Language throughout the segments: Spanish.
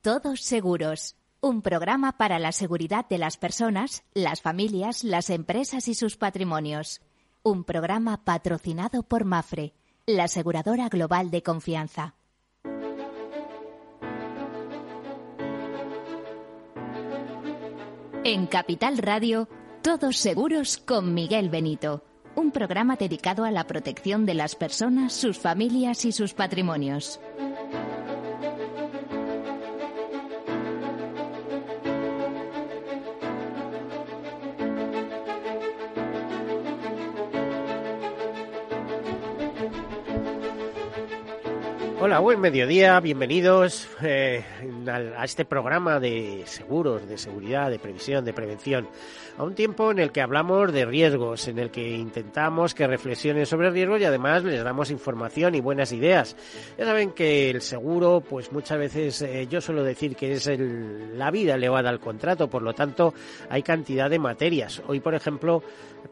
Todos Seguros, un programa para la seguridad de las personas, las familias, las empresas y sus patrimonios. Un programa patrocinado por Mafre, la aseguradora global de confianza. En Capital Radio, Todos Seguros con Miguel Benito, un programa dedicado a la protección de las personas, sus familias y sus patrimonios. Buen mediodía, bienvenidos eh, a este programa de seguros, de seguridad, de previsión, de prevención. A un tiempo en el que hablamos de riesgos, en el que intentamos que reflexionen sobre riesgos y además les damos información y buenas ideas. Ya saben que el seguro, pues muchas veces eh, yo suelo decir que es la vida elevada al contrato, por lo tanto hay cantidad de materias. Hoy, por ejemplo,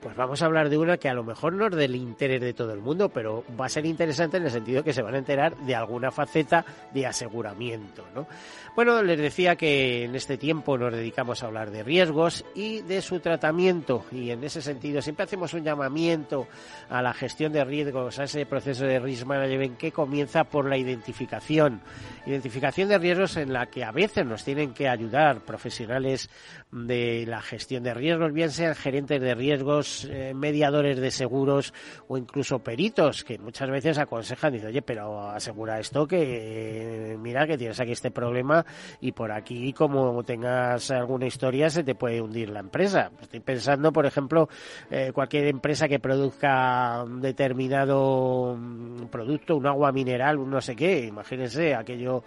pues vamos a hablar de una que a lo mejor no es del interés de todo el mundo, pero va a ser interesante en el sentido que se van a enterar de algo alguna faceta de aseguramiento. ¿no? Bueno, les decía que en este tiempo nos dedicamos a hablar de riesgos y de su tratamiento y en ese sentido siempre hacemos un llamamiento a la gestión de riesgos, a ese proceso de risk management que comienza por la identificación. Identificación de riesgos en la que a veces nos tienen que ayudar profesionales de la gestión de riesgos, bien sean gerentes de riesgos, eh, mediadores de seguros o incluso peritos que muchas veces aconsejan, dicen, oye, pero asegura esto que eh, mira que tienes aquí este problema y por aquí como tengas alguna historia se te puede hundir la empresa. Estoy pensando, por ejemplo, eh, cualquier empresa que produzca un determinado mm, producto, un agua mineral, un no sé qué, imagínense, aquello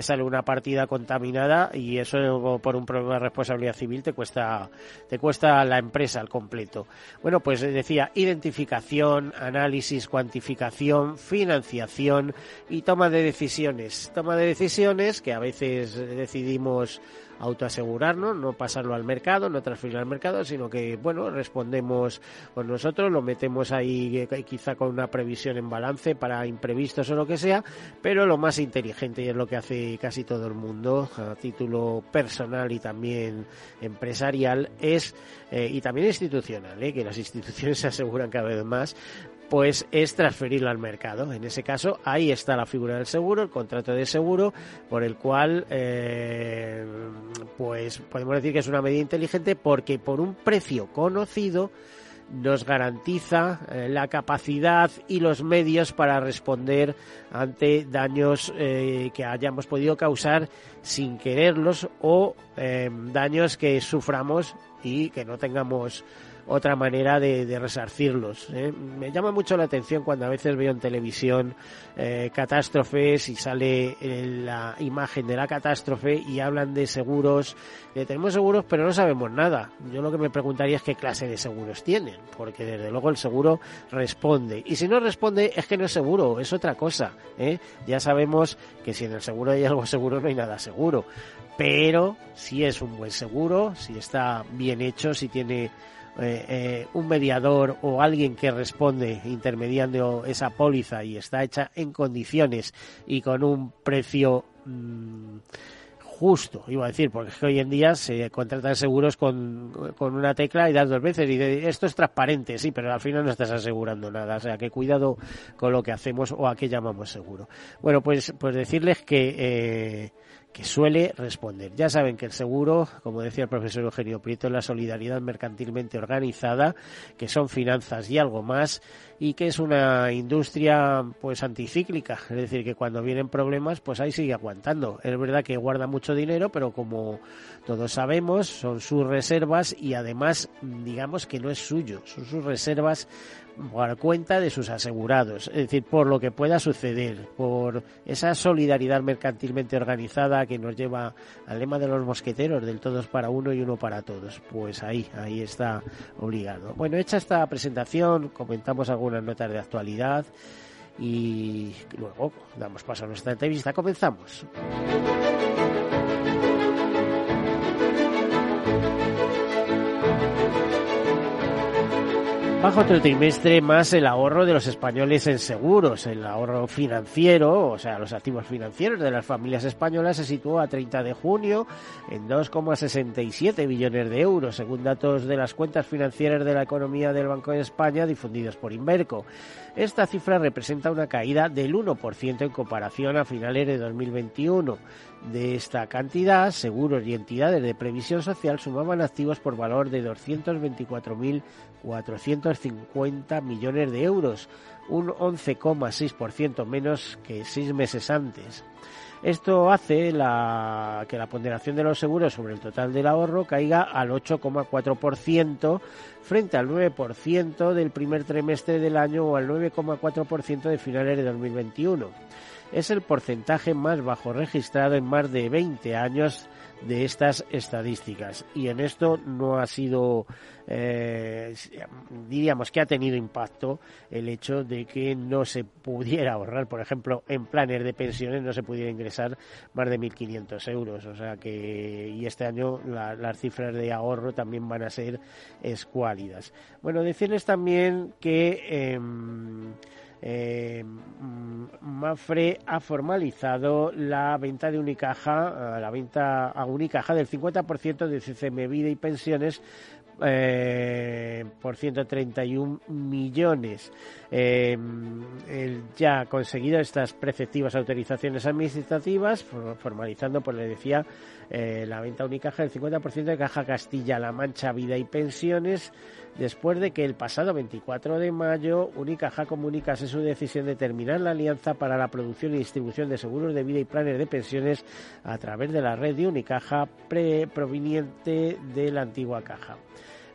sale una partida contaminada y eso por un problema de responsabilidad civil te cuesta te cuesta la empresa al completo. Bueno, pues decía identificación, análisis, cuantificación, financiación y toma de decisiones. Toma de decisiones que a veces decidimos autoasegurarnos, no pasarlo al mercado, no transferirlo al mercado, sino que, bueno, respondemos con nosotros, lo metemos ahí eh, quizá con una previsión en balance para imprevistos o lo que sea, pero lo más inteligente y es lo que hace casi todo el mundo a título personal y también empresarial es eh, y también institucional, eh, que las instituciones se aseguran cada vez más, pues es transferirlo al mercado. En ese caso, ahí está la figura del seguro, el contrato de seguro, por el cual, eh, pues podemos decir que es una medida inteligente porque por un precio conocido nos garantiza eh, la capacidad y los medios para responder ante daños eh, que hayamos podido causar sin quererlos o daños que suframos y que no tengamos otra manera de, resarcirlos. ¿eh? Me llama mucho la atención cuando a veces veo en televisión eh, catástrofes y sale la imagen de la catástrofe y hablan de seguros. tenemos seguros, pero no sabemos nada. Yo lo que me preguntaría es qué clase de seguros tienen, porque desde luego el seguro responde. Y si no responde, es que no es seguro, es otra cosa. ¿eh? Ya sabemos que si en el seguro hay algo seguro, no hay nada seguro. Pero si es un buen seguro, si está bien hecho, si tiene eh, eh, un mediador o alguien que responde intermediando esa póliza y está hecha en condiciones y con un precio mm, justo, iba a decir, porque hoy en día se contratan seguros con, con una tecla y das dos veces y esto es transparente, sí, pero al final no estás asegurando nada, o sea que cuidado con lo que hacemos o a qué llamamos seguro. Bueno, pues, pues decirles que eh, que suele responder. Ya saben que el seguro, como decía el profesor Eugenio Prieto, es la solidaridad mercantilmente organizada, que son finanzas y algo más, y que es una industria pues anticíclica, es decir, que cuando vienen problemas, pues ahí sigue aguantando. Es verdad que guarda mucho dinero, pero como todos sabemos, son sus reservas y además digamos que no es suyo, son sus reservas por cuenta de sus asegurados, es decir, por lo que pueda suceder, por esa solidaridad mercantilmente organizada que nos lleva al lema de los mosqueteros del todos para uno y uno para todos. Pues ahí, ahí está obligado. Bueno, hecha esta presentación, comentamos algunas notas de actualidad y luego damos paso a nuestra entrevista. Comenzamos. Bajo otro trimestre más el ahorro de los españoles en seguros. El ahorro financiero, o sea, los activos financieros de las familias españolas se situó a 30 de junio en 2,67 billones de euros, según datos de las cuentas financieras de la economía del Banco de España difundidos por Inverco. Esta cifra representa una caída del 1% en comparación a finales de 2021. De esta cantidad, seguros y entidades de previsión social sumaban activos por valor de 224.450 millones de euros, un 11,6% menos que seis meses antes. Esto hace que la ponderación de los seguros sobre el total del ahorro caiga al 8,4% frente al 9% del primer trimestre del año o al 9,4% de finales de 2021 es el porcentaje más bajo registrado en más de 20 años de estas estadísticas. Y en esto no ha sido, eh, diríamos que ha tenido impacto el hecho de que no se pudiera ahorrar, por ejemplo, en planes de pensiones no se pudiera ingresar más de 1.500 euros. O sea que, y este año las cifras de ahorro también van a ser escuálidas. Bueno, decirles también que. Em, eh, Mafre ha formalizado la venta de Unicaja, eh, la venta a Unicaja del 50% de CCM Vida y Pensiones eh, por 131 millones. Eh, ya ha conseguido estas preceptivas autorizaciones administrativas, formalizando, pues le decía, eh, la venta Unicaja del 50% de Caja Castilla-La Mancha Vida y Pensiones después de que el pasado 24 de mayo Unicaja comunicase su decisión de terminar la alianza para la producción y distribución de seguros de vida y planes de pensiones a través de la red de Unicaja proveniente de la antigua caja.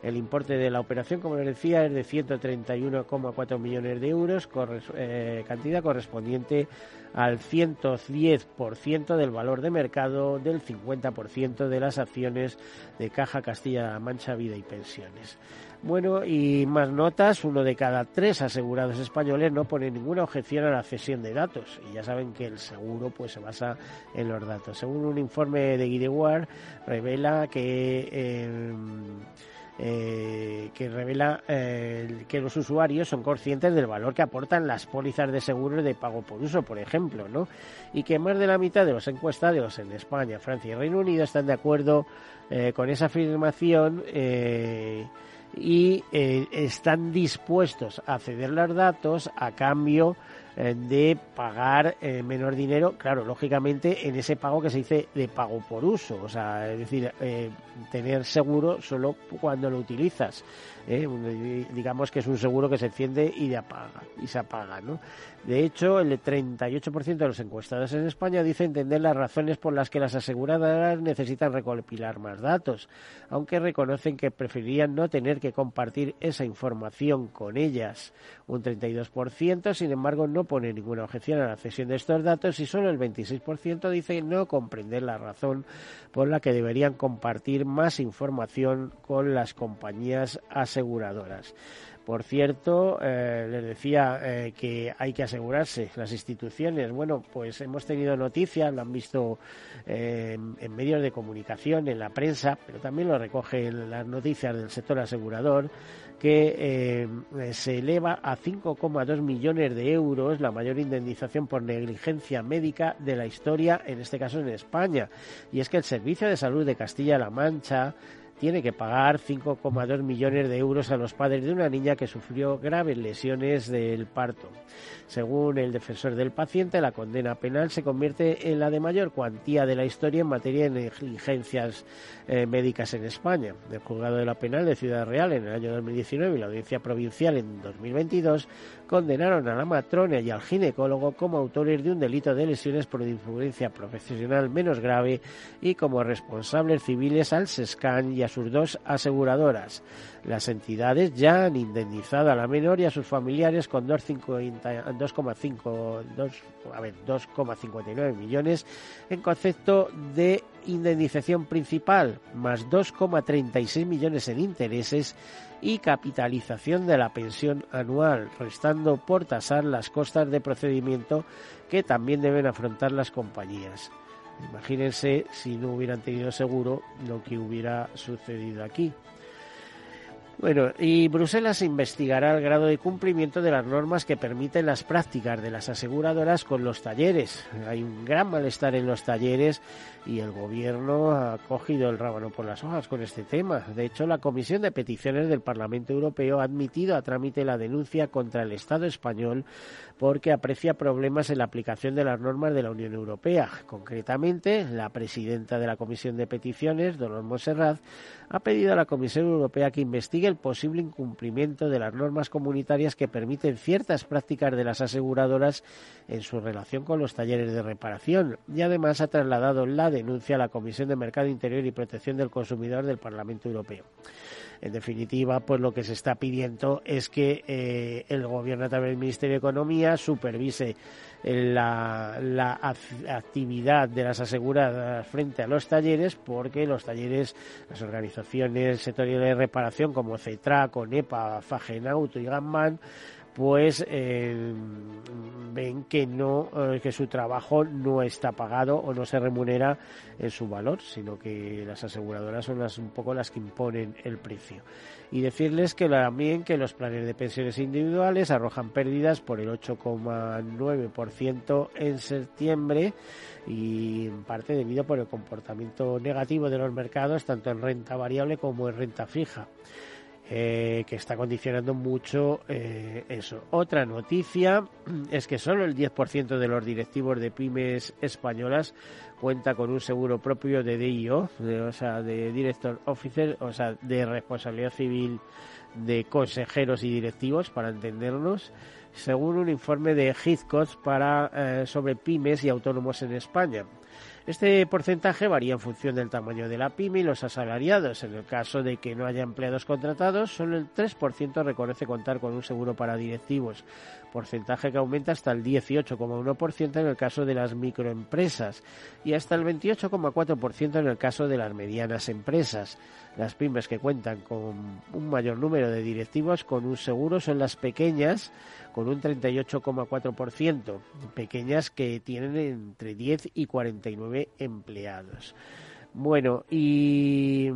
El importe de la operación, como les decía, es de 131,4 millones de euros, eh, cantidad correspondiente al 110% del valor de mercado del 50% de las acciones de Caja Castilla-La Mancha Vida y Pensiones. Bueno, y más notas, uno de cada tres asegurados españoles no pone ninguna objeción a la cesión de datos. Y ya saben que el seguro pues se basa en los datos. Según un informe de Guidewar, revela que... Em, eh, que revela eh, que los usuarios son conscientes del valor que aportan las pólizas de seguro de pago por uso, por ejemplo, ¿no? Y que más de la mitad de los encuestados en España, Francia y Reino Unido están de acuerdo eh, con esa afirmación y están dispuestos a ceder los datos a cambio eh, de pagar eh, menor dinero, claro, lógicamente en ese pago que se dice de pago por uso, o sea, es decir, eh, tener seguro solo cuando lo utilizas. digamos que es un seguro que se enciende y, apaga, y se apaga, ¿no? De hecho, el 38% de los encuestados en España dice entender las razones por las que las aseguradoras necesitan recopilar más datos, aunque reconocen que preferirían no tener que compartir esa información con ellas. Un 32%, sin embargo, no pone ninguna objeción a la cesión de estos datos y solo el 26% dice no comprender la razón por la que deberían compartir más información con las compañías aseguradoras. Por cierto, eh, les decía eh, que hay que asegurarse las instituciones. Bueno, pues hemos tenido noticias, lo han visto eh, en medios de comunicación, en la prensa, pero también lo recogen las noticias del sector asegurador, que se eleva a 5,2 millones de euros la mayor indemnización por negligencia médica de la historia, en este caso en España. Y es que el Servicio de Salud de Castilla-La Mancha tiene que pagar 5,2 millones de euros a los padres de una niña que sufrió graves lesiones del parto. Según el defensor del paciente, la condena penal se convierte en la de mayor cuantía de la historia en materia de negligencias eh, médicas en España. El juzgado de la penal de Ciudad Real en el año 2019 y la audiencia provincial en 2022 condenaron a la matrona y al ginecólogo como autores de un delito de lesiones por influencia profesional menos grave y como responsables civiles al SESCAN y a sus dos aseguradoras. Las entidades ya han indemnizado a la menor y a sus familiares con 2,59 millones en concepto de indemnización principal, más 2,36 millones en intereses y capitalización de la pensión anual, restando por tasar las costas de procedimiento que también deben afrontar las compañías. Imagínense si no hubieran tenido seguro lo que hubiera sucedido aquí. Bueno, y Bruselas investigará el grado de cumplimiento de las normas que permiten las prácticas de las aseguradoras con los talleres. Hay un gran malestar en los talleres y el gobierno ha cogido el rábano por las hojas con este tema. De hecho, la Comisión de Peticiones del Parlamento Europeo ha admitido a trámite la denuncia contra el Estado español porque aprecia problemas en la aplicación de las normas de la Unión Europea. Concretamente, la presidenta de la Comisión de Peticiones, Dolores Monserrat, ha pedido a la Comisión Europea que investigue el posible incumplimiento de las normas comunitarias que permiten ciertas prácticas de las aseguradoras en su relación con los talleres de reparación y además ha trasladado la denuncia a la Comisión de Mercado Interior y Protección del Consumidor del Parlamento Europeo. En definitiva, pues lo que se está pidiendo es que eh, el Gobierno a través del Ministerio de Economía supervise la, actividad de las aseguradas frente a los talleres, porque los talleres, las organizaciones sectoriales de reparación como CETRA, CONEPA, Fagenauto y Gamman, pues eh, ven que no eh, que su trabajo no está pagado o no se remunera en su valor, sino que las aseguradoras son las un poco las que imponen el precio. Y decirles que también que los planes de pensiones individuales arrojan pérdidas por el 8,9% en septiembre y en parte debido por el comportamiento negativo de los mercados tanto en renta variable como en renta fija. Eh, que está condicionando mucho eh, eso. Otra noticia es que solo el 10% de los directivos de pymes españolas cuenta con un seguro propio de DIO, o sea, de Director Officer, o sea, de responsabilidad civil de consejeros y directivos, para entendernos, según un informe de Heathcote para, eh, sobre pymes y autónomos en España. Este porcentaje varía en función del tamaño de la pyme y los asalariados. En el caso de que no haya empleados contratados, solo el 3% reconoce contar con un seguro para directivos, porcentaje que aumenta hasta el 18,1% en el caso de las microempresas y hasta el 28,4% en el caso de las medianas empresas. Las pymes que cuentan con un mayor número de directivos con un seguro son las pequeñas, con un 38,4%, pequeñas que tienen entre 10 y 49 empleados. Bueno, y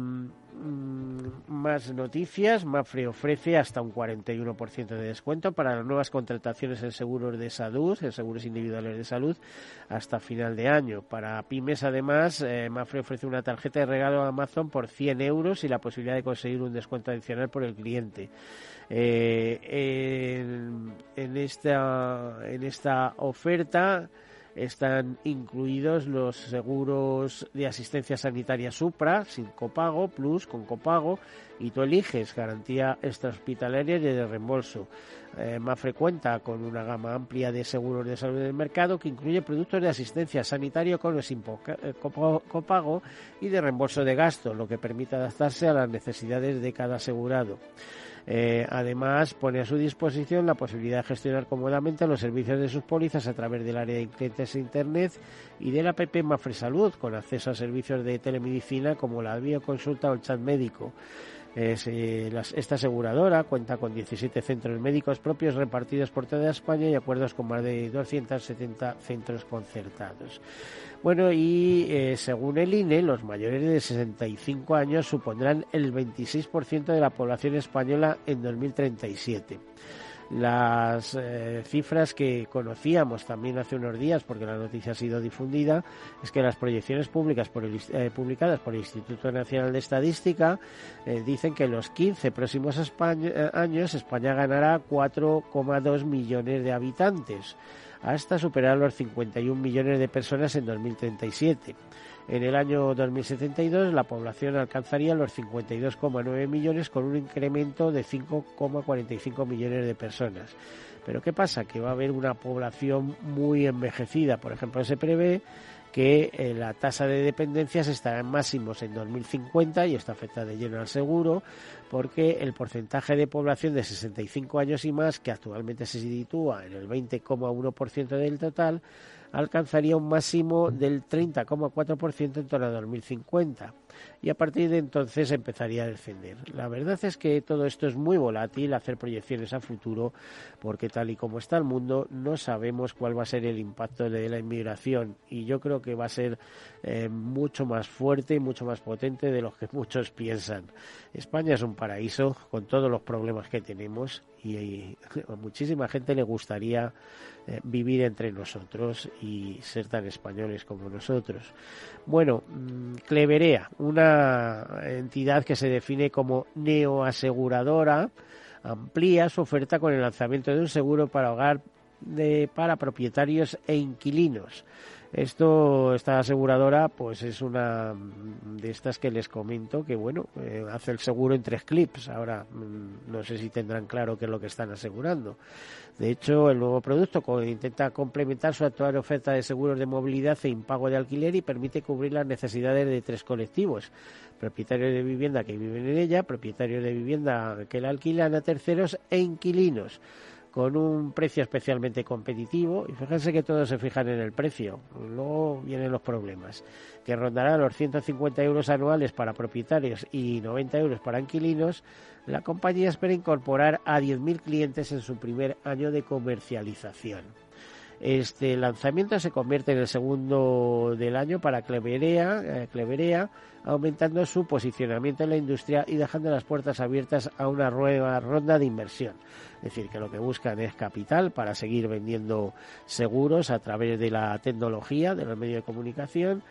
Mm, más noticias. Mafre ofrece hasta un 41% de descuento para las nuevas contrataciones en seguros de salud, en seguros individuales de salud, hasta final de año. Para pymes, además, eh, Mafre ofrece una tarjeta de regalo a Amazon por 100 euros y la posibilidad de conseguir un descuento adicional por el cliente. Eh, en, esta, en esta oferta están incluidos los seguros de asistencia sanitaria Supra, sin copago, Plus, con copago, y tú eliges garantía extrahospitalaria y de reembolso. Eh, más frecuenta con una gama amplia de seguros de salud en el mercado que incluye productos de asistencia sanitaria con o sin eh, copago y de reembolso de gasto, lo que permite adaptarse a las necesidades de cada asegurado. Eh, además, pone a su disposición la posibilidad de gestionar cómodamente los servicios de sus pólizas a través del área de clientes de Internet y de la app Mafre Salud, con acceso a servicios de telemedicina como la videoconsulta o el chat médico. Eh, esta aseguradora cuenta con 17 centros médicos propios repartidos por toda España y acuerdos con más de 270 centros concertados. Bueno, y eh, según el INE, los mayores de 65 años supondrán el 26% de la población española en 2037 las eh, cifras que conocíamos también hace unos días, porque la noticia ha sido difundida, es que las proyecciones públicas por eh, publicadas por el Instituto Nacional de Estadística eh, dicen que en los 15 próximos años España ganará 4,2 millones de habitantes, hasta superar los 51 millones de personas en 2037. En el año 2072 la población alcanzaría los 52,9 millones con un incremento de 5,45 millones de personas. Pero ¿qué pasa? Que va a haber una población muy envejecida. Por ejemplo, se prevé que eh, la tasa de dependencias estará en máximos en 2050 y esto afecta de lleno al seguro porque el porcentaje de población de 65 años y más, que actualmente se sitúa en el 20,1% del total, alcanzaría un máximo del 30,4% en torno a 2050. y a partir de entonces empezaría a descender. La verdad es que todo esto es muy volátil, hacer proyecciones a futuro, porque tal y como está el mundo, no sabemos cuál va a ser el impacto de la inmigración y yo creo que va a ser eh, mucho más fuerte y mucho más potente de lo que muchos piensan. España es un paraíso con todos los problemas que tenemos y, a muchísima gente le gustaría eh, vivir entre nosotros y ser tan españoles como nosotros. Bueno, mm, Cleverea, una entidad que se define como neoaseguradora, amplía su oferta con el lanzamiento de un seguro para hogar de, para propietarios e inquilinos. Esto, esta aseguradora, pues es una de estas que les comento que, bueno, eh, hace el seguro en tres clips. Ahora, mm, no sé si tendrán claro qué es lo que están asegurando. De hecho, el nuevo producto intenta complementar su actual oferta de seguros de movilidad e impago de alquiler y permite cubrir las necesidades de tres colectivos. Propietarios de vivienda que viven en ella, propietarios de vivienda que la alquilan a terceros e inquilinos con un precio especialmente competitivo y fíjense que todos se fijan en el precio, luego vienen los problemas, que rondará los 150 euros anuales para propietarios y 90 euros para inquilinos, la compañía espera incorporar a 10.000 clientes en su primer año de comercialización. Este lanzamiento se convierte en el segundo del año para Cleverea, eh, Cleverea, aumentando su posicionamiento en la industria y dejando las puertas abiertas a una nueva ronda de inversión. Es decir, que lo que buscan es capital para seguir vendiendo seguros a través de la tecnología, de los medios de comunicación.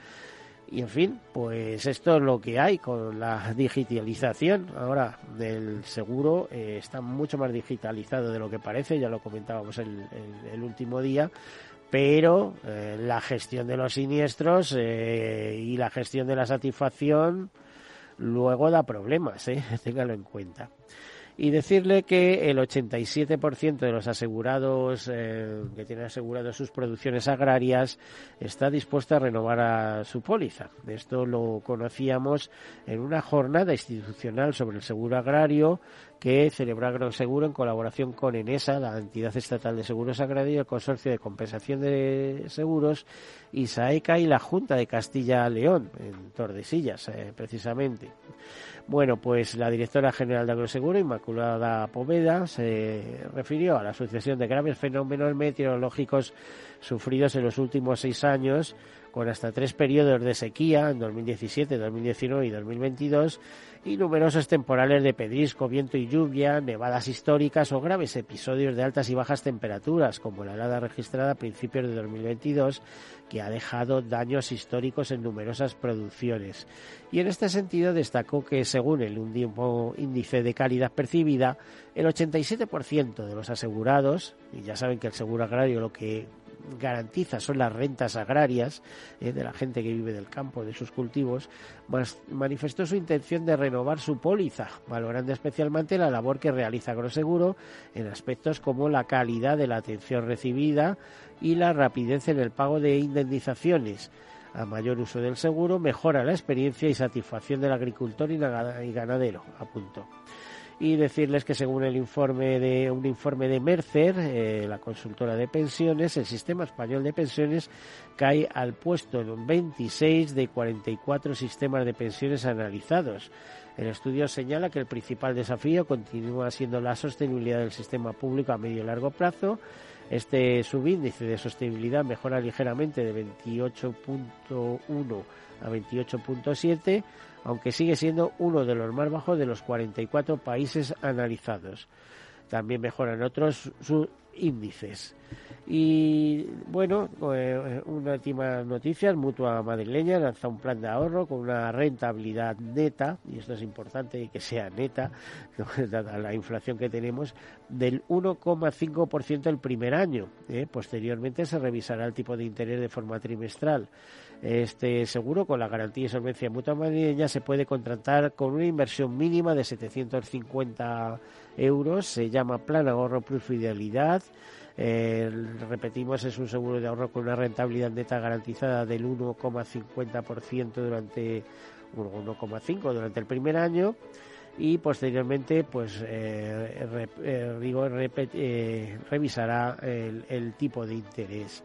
Y en fin, pues esto es lo que hay con la digitalización. Ahora, del seguro eh, está mucho más digitalizado de lo que parece, ya lo comentábamos el, último día, pero eh, la gestión de los siniestros eh, y la gestión de la satisfacción luego da problemas, ¿eh? téngalo en cuenta y decirle que el 87% de los asegurados eh, que tienen asegurado sus producciones agrarias está dispuesto a renovar a su póliza. Esto lo conocíamos en una jornada institucional sobre el seguro agrario que celebró Agroseguro en colaboración con ENESA, la entidad estatal de seguros agrarios, el Consorcio de Compensación de Seguros, y SAECA y la Junta de Castilla-León, en Tordesillas, eh, precisamente. Bueno, pues la directora general de Agroseguro, Inmaculada Poveda, se refirió a la sucesión de graves fenómenos meteorológicos sufridos en los últimos seis años, con hasta tres periodos de sequía en 2017, 2019 y 2022, y numerosos temporales de pedrisco, viento y lluvia, nevadas históricas o graves episodios de altas y bajas temperaturas, como la helada registrada a principios de 2022, que ha dejado daños históricos en numerosas producciones. Y en este sentido destacó que, según el último índice de calidad percibida, el 87% de los asegurados, y ya saben que el seguro agrario lo que garantiza son las rentas agrarias eh, de la gente que vive del campo, de sus cultivos, manifestó su intención de renovar su póliza, valorando especialmente la labor que realiza Agroseguro en aspectos como la calidad de la atención recibida y la rapidez en el pago de indemnizaciones. A mayor uso del seguro mejora la experiencia y satisfacción del agricultor y ganadero, apuntó y decirles que según el informe de un informe de Mercer, eh, la consultora de pensiones, el sistema español de pensiones cae al puesto en 26 de 44 sistemas de pensiones analizados. El estudio señala que el principal desafío continúa siendo la sostenibilidad del sistema público a medio y largo plazo. Este subíndice de sostenibilidad mejora ligeramente de 28.1 a 28.7 aunque sigue siendo uno de los más bajos de los 44 países analizados. También mejoran otros índices. Y bueno, eh, una última noticia, Mutua Madrileña lanza un plan de ahorro con una rentabilidad neta, y esto es importante que sea neta, dada la inflación que tenemos, del 1,5% el primer año. ¿eh? Posteriormente se revisará el tipo de interés de forma trimestral. Este seguro, con la garantía y solvencia mutua madrileña, se puede contratar con una inversión mínima de 750 euros. Se llama Plan Ahorro Plus Fidelidad. Eh, repetimos, es un seguro de ahorro con una rentabilidad neta garantizada del 1,50% durante 1,5 durante el primer año y posteriormente pues eh, eh, eh revisará el, tipo de interés.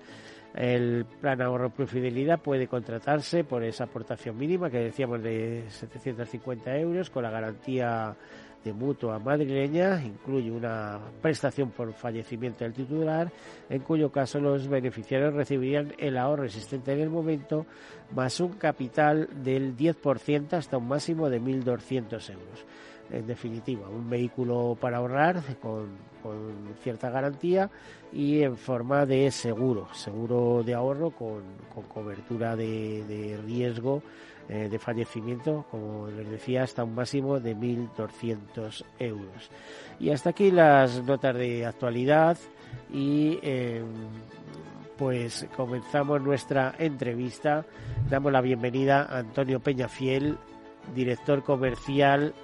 El plan ahorro fidelidad puede contratarse por esa aportación mínima que decíamos de 750 euros con la garantía de mutua madrileña incluye una prestación por fallecimiento del titular, en cuyo caso los beneficiarios recibirían el ahorro existente en el momento más un capital del 10% hasta un máximo de 1.200 euros. En definitiva, un vehículo para ahorrar con, cierta garantía y en forma de seguro, seguro de ahorro con, cobertura de riesgo eh, de fallecimiento, como les decía, hasta un máximo de 1.200 euros. Y hasta aquí las notas de actualidad y em, pues comenzamos nuestra entrevista. Damos la bienvenida a Antonio Peñafiel, director comercial,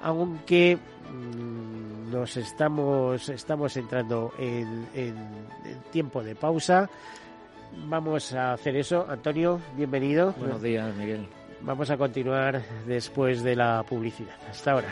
aunque mm, nos estamos, estamos entrando en, en tiempo de pausa. Vamos a hacer eso. Antonio, bienvenido. Buenos días, Miguel. Vamos a continuar después de la publicidad. Hasta ahora.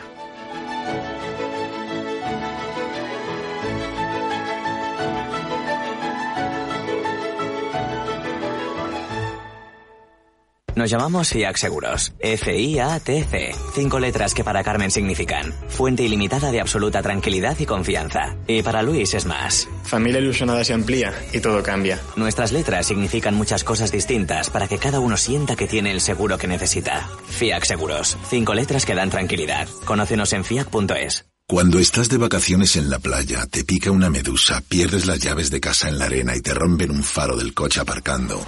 Nos llamamos FIAC Seguros. F-I-A-T-C. Cinco letras que para Carmen significan fuente ilimitada de absoluta tranquilidad y confianza. Y para Luis es más. Familia ilusionada se amplía y todo cambia. Nuestras letras significan muchas cosas distintas para que cada uno sienta que tiene el seguro que necesita. FIAC Seguros. Cinco letras que dan tranquilidad. Conócenos en fiac.es. Cuando estás de vacaciones en la playa, te pica una medusa, pierdes las llaves de casa en la arena y te rompen un faro del coche aparcando.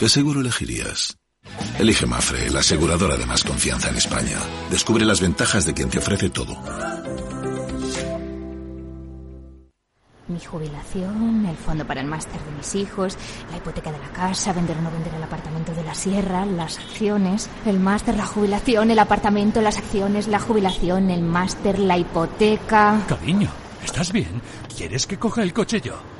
¿Qué seguro elegirías? Elige Mafre, la aseguradora de más confianza en España. Descubre las ventajas de quien te ofrece todo. Mi jubilación, el fondo para el máster de mis hijos, la hipoteca de la casa, vender o no vender el apartamento de la sierra, las acciones, el máster, la jubilación, el apartamento, las acciones, la jubilación, el máster, la hipoteca. Cariño, ¿estás bien? ¿Quieres que coja el coche yo?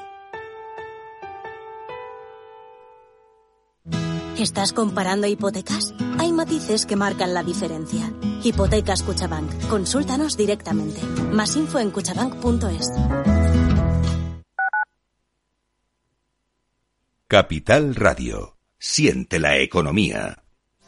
¿Estás comparando hipotecas? Hay matices que marcan la diferencia. Hipotecas Cuchabank. Consúltanos directamente. Más info en cuchabank.es. Capital Radio. Siente la economía.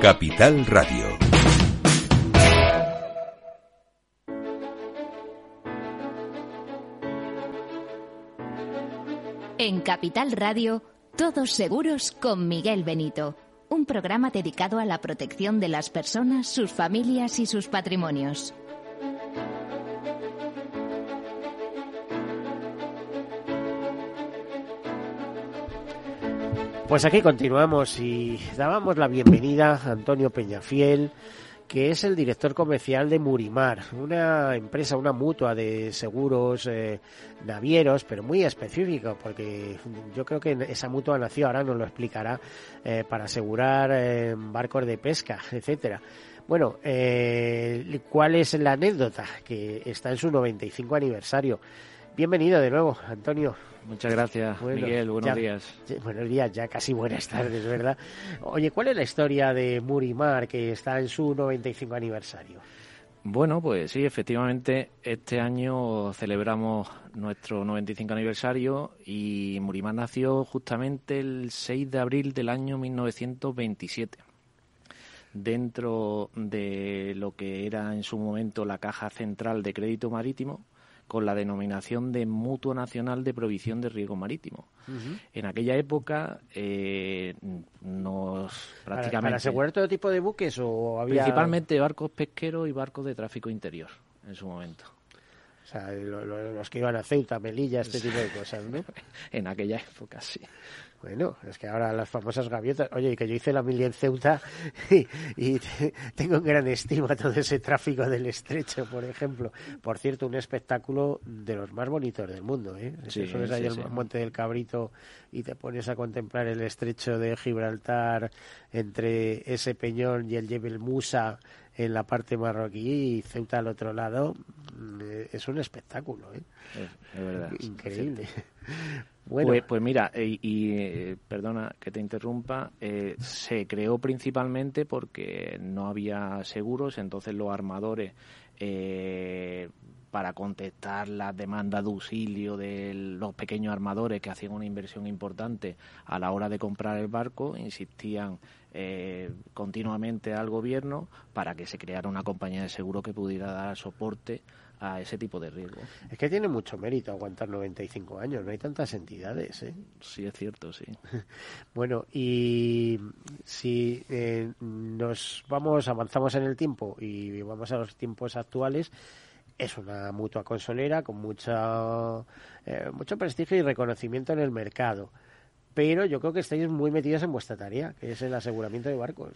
Capital Radio. En Capital Radio, todos seguros con Miguel Benito, un programa dedicado a la protección de las personas, sus familias y sus patrimonios. Pues aquí continuamos y dábamos la bienvenida a Antonio Peñafiel, que es el director comercial de Murimar, una empresa, una mutua de seguros eh, navieros, pero muy específico, porque yo creo que esa mutua nació, ahora nos lo explicará, eh, para asegurar eh, barcos de pesca, etcétera. Bueno, ¿cuál es la anécdota? Que está en su 95 aniversario. Bienvenido de nuevo, Antonio. Muchas gracias, Miguel. Buenos días. Buenos días, ya casi buenas tardes, ¿verdad? Oye, ¿cuál es la historia de Murimar que está en su 95 aniversario? Bueno, pues sí, efectivamente, este año celebramos nuestro 95 aniversario y Murimar nació justamente el 6 de abril del año 1927 dentro de lo que era en su momento la Caja Central de Crédito Marítimo, con la denominación de Mutuo Nacional de Provisión de Riesgo Marítimo. En aquella época eh, nos prácticamente... ¿Para, asegurar todo tipo de buques o había...? Principalmente barcos pesqueros y barcos de tráfico interior en su momento. O sea, los que iban a Ceuta, Melilla, este tipo de cosas, ¿no? en aquella época, sí. Bueno, es que ahora las famosas gaviotas. Oye, que yo hice la mili en Ceuta y, tengo en gran estima todo ese tráfico del estrecho, por ejemplo. Por cierto, un espectáculo de los más bonitos del mundo. ¿eh? si subes ahí el Monte del Cabrito y te pones a contemplar el estrecho de Gibraltar entre ese peñón y el Jebel Musa en la parte marroquí y Ceuta al otro lado, mm, es un espectáculo. ¿eh? Es, verdad. Increíble. Pues, pues, mira, y, eh, perdona que te interrumpa, eh, se creó principalmente porque no había seguros, entonces los armadores, eh, para contestar las demandas de auxilio de los pequeños armadores que hacían una inversión importante a la hora de comprar el barco, insistían continuamente al gobierno para que se creara una compañía de seguro que pudiera dar soporte a ese tipo de riesgo. Es que tiene mucho mérito aguantar 95 años, no hay tantas entidades. ¿eh? Sí, es cierto, sí. bueno, y si eh, nos vamos, avanzamos en el tiempo y vamos a los tiempos actuales, es una mutua consolera con mucha, eh, mucho prestigio y reconocimiento en el mercado pero yo creo que estáis muy metidos en vuestra tarea, que es el aseguramiento de barcos.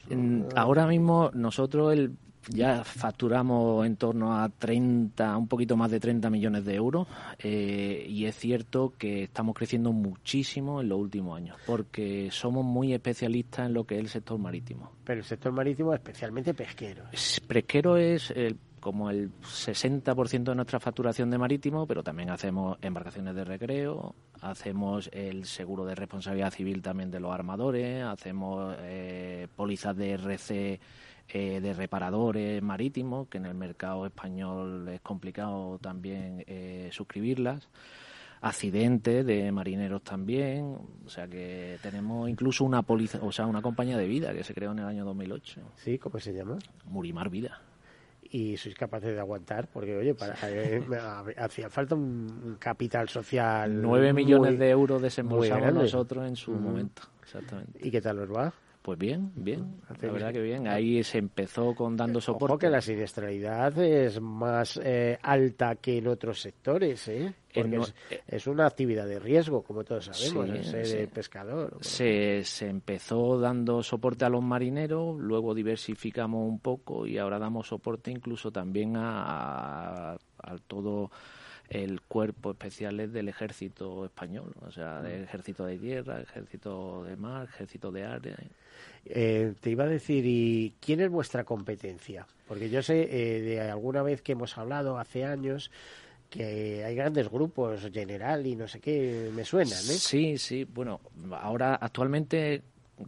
Ahora mismo nosotros el, ya facturamos en torno a 30, un poquito más de 30 millones de euros eh, y es cierto que estamos creciendo muchísimo en los últimos años porque somos muy especialistas en lo que es el sector marítimo. Pero el sector marítimo especialmente pesquero. Pesquero es el como el 60% de nuestra facturación de marítimo, pero también hacemos embarcaciones de recreo, hacemos el seguro de responsabilidad civil también de los armadores, hacemos eh, pólizas de RC eh, de reparadores marítimos, que en el mercado español es complicado también eh, suscribirlas accidentes de marineros también, o sea que tenemos incluso una póliza, o sea, una compañía de vida que se creó en el año 2008. Sí, ¿cómo se llama? Murimar Vida y sois capaces de aguantar, porque oye, para, eh, hacía falta un capital social. Nueve millones de euros desembolsamos nosotros en su momento, exactamente. ¿Y qué tal os va? Pues bien, bien, la verdad que bien. Ahí se empezó con dando soporte. Ojo que la siniestralidad es más eh, alta que en otros sectores, ¿eh? Porque eh, es, una actividad de riesgo, como todos sabemos, ser pescador. Se, se empezó dando soporte a los marineros, luego diversificamos un poco y ahora damos soporte incluso también a, a todo el cuerpo especial es del ejército español, o sea, del ejército de tierra, ejército de mar, ejército de área. Eh, te iba a decir, ¿y quién es vuestra competencia? Porque yo sé eh, de alguna vez que hemos hablado hace años que hay grandes grupos, General y no sé qué, me suenan, ¿eh? Sí, sí, bueno, ahora actualmente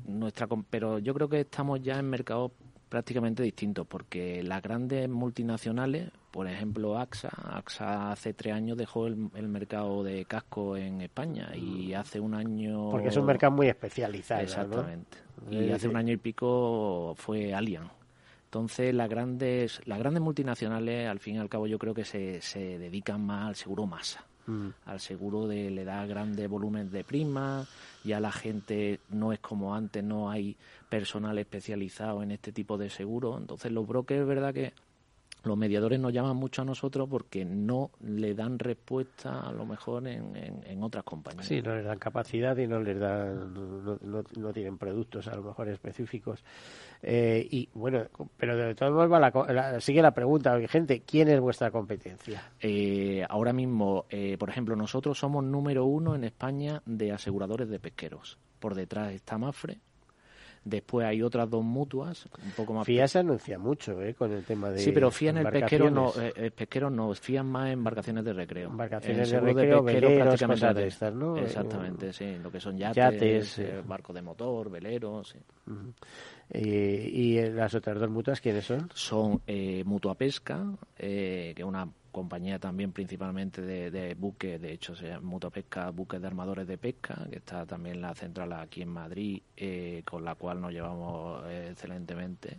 nuestra, pero yo creo que estamos ya en mercados prácticamente distintos, porque las grandes multinacionales, por ejemplo AXA, AXA hace tres años dejó el, mercado de casco en España y mm. hace un año... Porque es un mercado muy especializado. Exactamente. Y hace un año y pico fue Allianz. Entonces, las grandes, las grandes multinacionales, al fin y al cabo, yo creo que se, se dedican más al seguro masa. Mm. Al seguro de le da grandes volúmenes de prima, ya la gente no es como antes, no hay personal especializado en este tipo de seguro. Entonces, los brokers, verdad que los mediadores nos llaman mucho a nosotros porque no le dan respuesta a lo mejor en, en, otras compañías. Sí, no les dan capacidad y no les dan, no, no, tienen productos a lo mejor específicos. Eh, y bueno, pero de todos modos la, sigue la pregunta gente, ¿quién es vuestra competencia? Eh, ahora mismo, eh, por ejemplo, nosotros somos número uno en España de aseguradores de pesqueros. Por detrás está Mafre, Después hay otras dos mutuas, un poco más. FIA se anuncia mucho, ¿eh? Con el tema de. Sí, pero FIA en el pesquero no, eh, el pesquero no, fían más en embarcaciones de recreo. Embarcaciones de recreo, de veleros, de estas, ¿no? Exactamente, sí, lo que son yates, yates eh, barcos de motor, veleros, sí. ¿Y las otras dos mutuas quiénes son? Son eh, Mutua Pesca, que es una compañía también principalmente de, de buques, de hecho se llama Pesca, buques de armadores de pesca, que está también la central aquí en Madrid, eh, con la cual nos llevamos eh, excelentemente.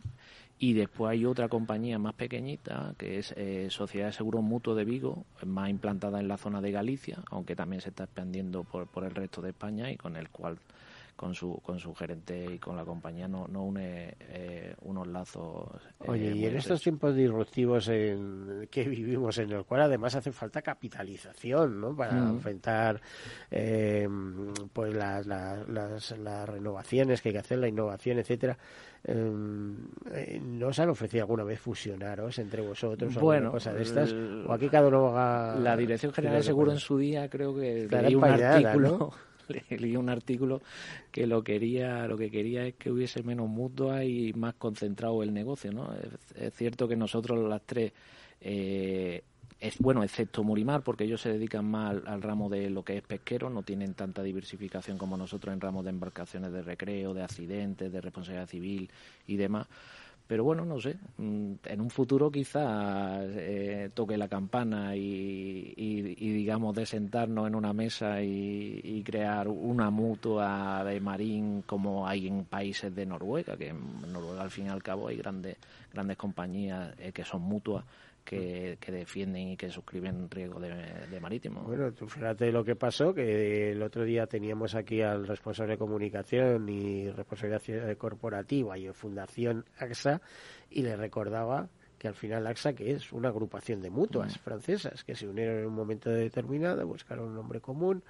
Y después hay otra compañía más pequeñita, que es eh, Sociedad de Seguros Mutuo de Vigo, más implantada en la zona de Galicia, aunque también se está expandiendo por, por el resto de España y con el cual con su, con su gerente y con la compañía no, no une eh, unos lazos. Eh, Oye, y en estos tiempos disruptivos en que vivimos, en el cual además hace falta capitalización ¿no? para mm. enfrentar eh, pues las, las, las, renovaciones que hay que hacer, la innovación, etcétera. ¿No os han ofrecido alguna vez fusionaros entre vosotros o alguna cosa de estas? ¿O aquí cada uno haga.? La Dirección General de Seguro en su día creo que leí un artículo. leí un artículo que lo quería, lo que quería es que hubiese menos mutua y más concentrado el negocio, ¿no? Es, cierto que nosotros las tres eh, es bueno, excepto Murimar, porque ellos se dedican más al, al, ramo de lo que es pesquero, no tienen tanta diversificación como nosotros en ramos de embarcaciones de recreo, de accidentes, de responsabilidad civil y demás. Pero bueno, no sé, mm, en un futuro quizá eh, toque la campana y, digamos de sentarnos en una mesa y, crear una mutua de marín como hay en países de Noruega, que en Noruega al fin y al cabo hay grandes, grandes compañías eh, que son mutuas que, defienden y que suscriben riesgo de, marítimo. Bueno, tú fíjate lo que pasó, que el otro día teníamos aquí al responsable de comunicación y responsabilidad corporativa y Fundación AXA y le recordaba que al final AXA, que es una agrupación de mutuas mm. francesas que se unieron en un momento determinado, buscaron un nombre común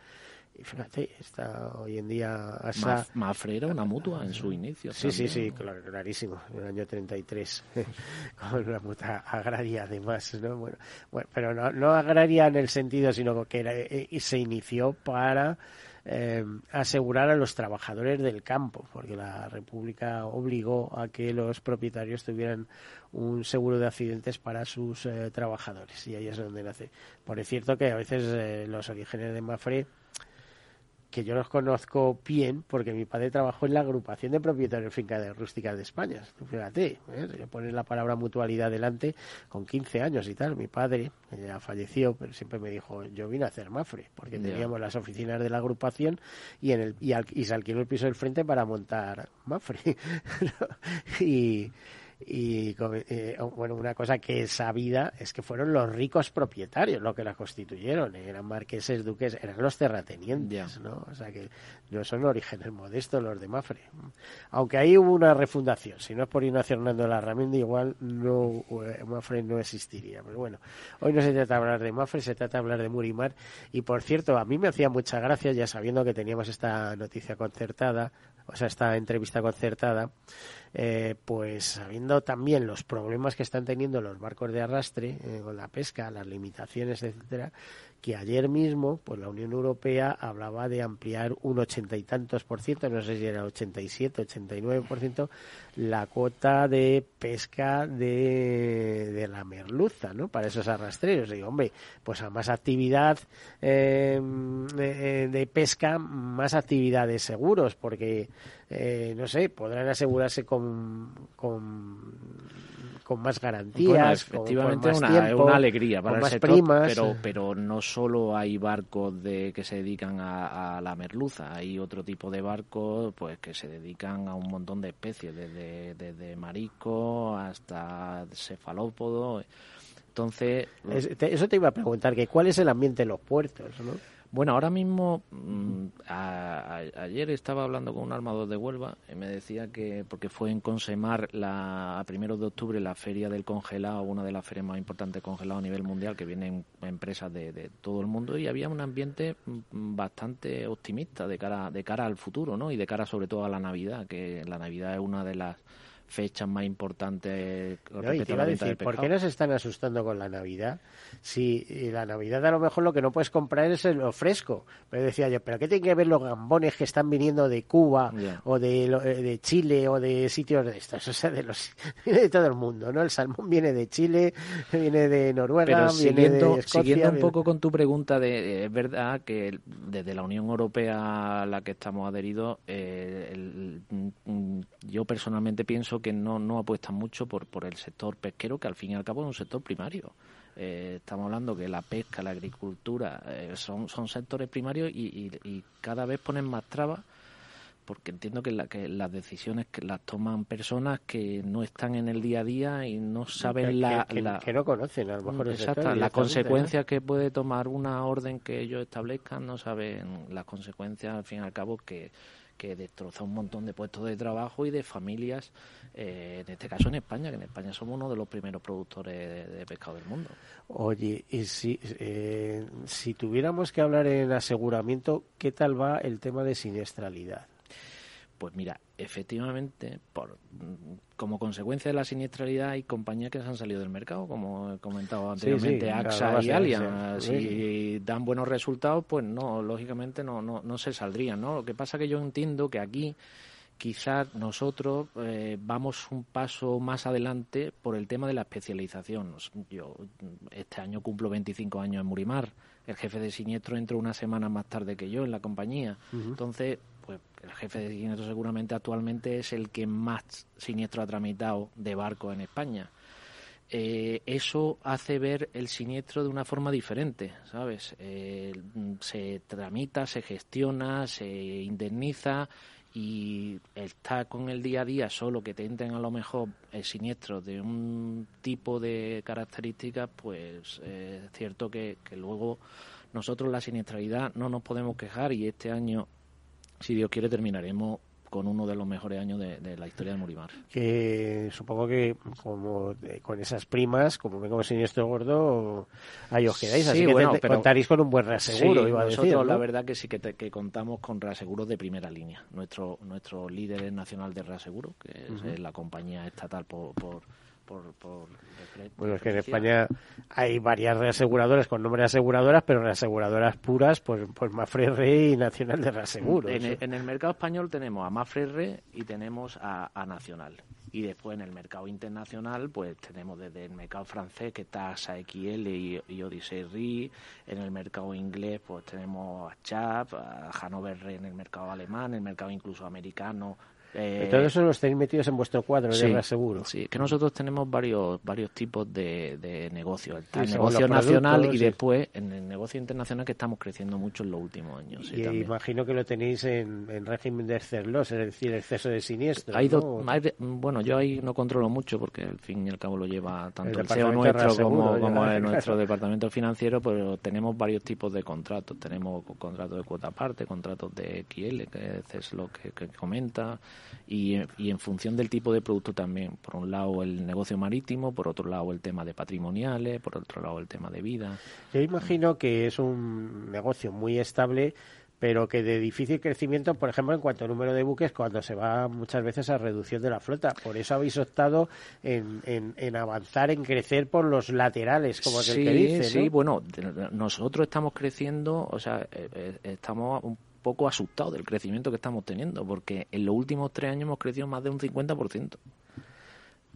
y fíjate, está hoy en día ASA... Mafre era una mutua en su inicio. Sí, sí, sí, clarísimo, en el año 33, con una mutua agraria además, ¿no? Bueno, bueno pero no, no agraria en el sentido, sino que era, eh, se inició para eh, asegurar a los trabajadores del campo, porque la República obligó a que los propietarios tuvieran un seguro de accidentes para sus eh, trabajadores, y ahí es donde nace. Por cierto que a veces los orígenes de Mafre que yo los conozco bien porque mi padre trabajó en la agrupación de propietarios fincas rústicas de España. Fíjate, ¿eh? poner la palabra mutualidad delante con 15 años y tal. Mi padre, ya falleció, pero siempre me dijo, yo vine a hacer Mafre, porque teníamos las oficinas de la agrupación y, en el, y, y se alquiló el piso del frente para montar Mafre. y y eh, bueno, una cosa que es sabida es que fueron los ricos propietarios los que la constituyeron, eran marqueses, duques, eran los terratenientes, ¿no? O sea que no son orígenes modestos los de Mafre. Aunque ahí hubo una refundación, si no es por Ignacio Hernando de la Ramendi, igual no eh, Mafre no existiría. Pero bueno, hoy no se trata de hablar de Mafre, se trata de hablar de Murimar. Y por cierto, a mí me hacía mucha gracia, ya sabiendo que teníamos esta noticia concertada, o sea, esta entrevista concertada, eh, pues sabiendo también los problemas que están teniendo los barcos de arrastre eh, con la pesca, las limitaciones, etcétera, que ayer mismo, pues la Unión Europea hablaba de ampliar un ochenta y tantos por ciento, no sé si era 87, 89 por ciento, la cuota de pesca de, de la merluza, ¿no? Para esos arrastreros. Digo, hombre, pues a más actividad eh, de, de pesca, más actividades seguros, porque eh, no sé, podrán asegurarse con, con, con más garantías. efectivamente, con, una, una, alegría para el sector, pero, pero no solo hay barcos de que se dedican a, a, la merluza, hay otro tipo de barcos pues que se dedican a un montón de especies, desde, desde marisco hasta cefalópodo. Entonces, eso te iba a preguntar, que cuál es el ambiente en los puertos, ¿no? Bueno, ahora mismo, mm, a, a, ayer estaba hablando con un armador de Huelva y me decía que, porque fue en Consemar la, a primero de octubre la feria del congelado, una de las ferias más importantes de congelado a nivel mundial, que vienen empresas de, de, todo el mundo y había un ambiente mm, bastante optimista de cara, de cara al futuro, ¿no? Y de cara sobre todo a la Navidad, que la Navidad es una de las fechas más importantes no, y te iba a decir, ¿por qué nos están asustando con la Navidad? Si la Navidad a lo mejor lo que no puedes comprar es lo fresco. Pero decía yo, ¿pero qué tienen que ver los gambones que están viniendo de Cuba yeah. o de, de, Chile o de sitios de estos? O sea, de, los, de todo el mundo, ¿no? El salmón viene de Chile, viene de Noruega, Pero viene siguiendo, de Escocia, Siguiendo un poco con tu pregunta, de, es verdad que desde la Unión Europea a la que estamos adheridos, eh, el, yo personalmente pienso que no, no apuestan mucho por, por el sector pesquero, que al fin y al cabo es un sector primario. Eh, estamos hablando que la pesca, la agricultura eh, son, son sectores primarios y, y, y, cada vez ponen más trabas porque entiendo que, la, que las decisiones que las toman personas que no están en el día a día y no saben que, la, que, la, que, no conocen a lo mejor exacto, las consecuencias ¿no? que puede tomar una orden que ellos establezcan no saben las consecuencias al fin y al cabo que que destroza un montón de puestos de trabajo y de familias, eh, en este caso en España, que en España somos uno de los primeros productores de, pescado del mundo. Oye, y si, eh, si tuviéramos que hablar en aseguramiento, ¿qué tal va el tema de siniestralidad? Pues mira, efectivamente, por, como consecuencia de la siniestralidad hay compañías que se han salido del mercado, como he comentado anteriormente, sí, sí, AXA y Allianz. Si dan buenos resultados, pues no, lógicamente no, no, no se saldrían, ¿no? Lo que pasa que yo entiendo que aquí quizás nosotros eh, vamos un paso más adelante por el tema de la especialización. Yo este año cumplo 25 años en Murimar. El jefe de siniestro entró una semana más tarde que yo en la compañía. Uh -huh. Entonces, pues el jefe de siniestro seguramente actualmente es el que más siniestro ha tramitado de barco en España. Eh, eso hace ver el siniestro de una forma diferente, ¿sabes? Eh, se tramita, se gestiona, se indemniza y está con el día a día solo que te entren a lo mejor el siniestro de un tipo de características, pues eh, es cierto que luego nosotros la siniestralidad no nos podemos quejar y este año si Dios quiere, terminaremos con uno de los mejores años de, de, la historia de Murimar. Que supongo que como eh, con esas primas, como vengo siniestro gordo, ahí os quedáis, sí, así que bueno, te, pero, contaréis con un buen reaseguro, sí, iba a nosotros decir, ¿no? la verdad que sí que, te, que, contamos con reaseguros de primera línea. Nuestro nuestro líder es Nacional de Reaseguro, que uh -huh. es la compañía estatal por, por por, por bueno, es que en España hay varias reaseguradoras con nombre de aseguradoras, pero reaseguradoras puras, pues, pues Mafre Re y Nacional de Reaseguros. En, el, en el mercado español tenemos a Mafre Re y tenemos a, a, Nacional. Y después en el mercado internacional, pues tenemos desde el mercado francés, que está XL y, y Odyssey Re. En el mercado inglés, pues tenemos a Chap, a Hanover Re en el mercado alemán, en el mercado incluso americano, eh, todo eso los tenéis metidos en vuestro cuadro sí, de reaseguro. Sí, que nosotros tenemos varios varios tipos de, de negocios. El negocio nacional y después en el negocio internacional que estamos creciendo mucho en los últimos años. y imagino que lo tenéis en, en régimen de excelos, es decir, exceso de siniestro. Hay ¿no? bueno, yo ahí no controlo mucho porque al fin y al cabo lo lleva tanto el, el CEO nuestro como, como el nuestro departamento financiero, pero tenemos varios tipos de contratos. Tenemos contratos de cuota aparte, contratos de XL, que es lo que, que comenta y, y, en función del tipo de producto también. Por un lado el negocio marítimo, por otro lado el tema de patrimoniales, por otro lado el tema de vida. Yo imagino que es un negocio muy estable pero que de difícil crecimiento, por ejemplo, en cuanto al número de buques, cuando se va muchas veces a reducción de la flota. Por eso habéis optado en, en, avanzar, en crecer por los laterales, como es el que dice. Sí, bueno, nosotros estamos creciendo, o sea, eh, eh, estamos un poco asustados del crecimiento que estamos teniendo, porque en los últimos tres años hemos crecido más de un 50%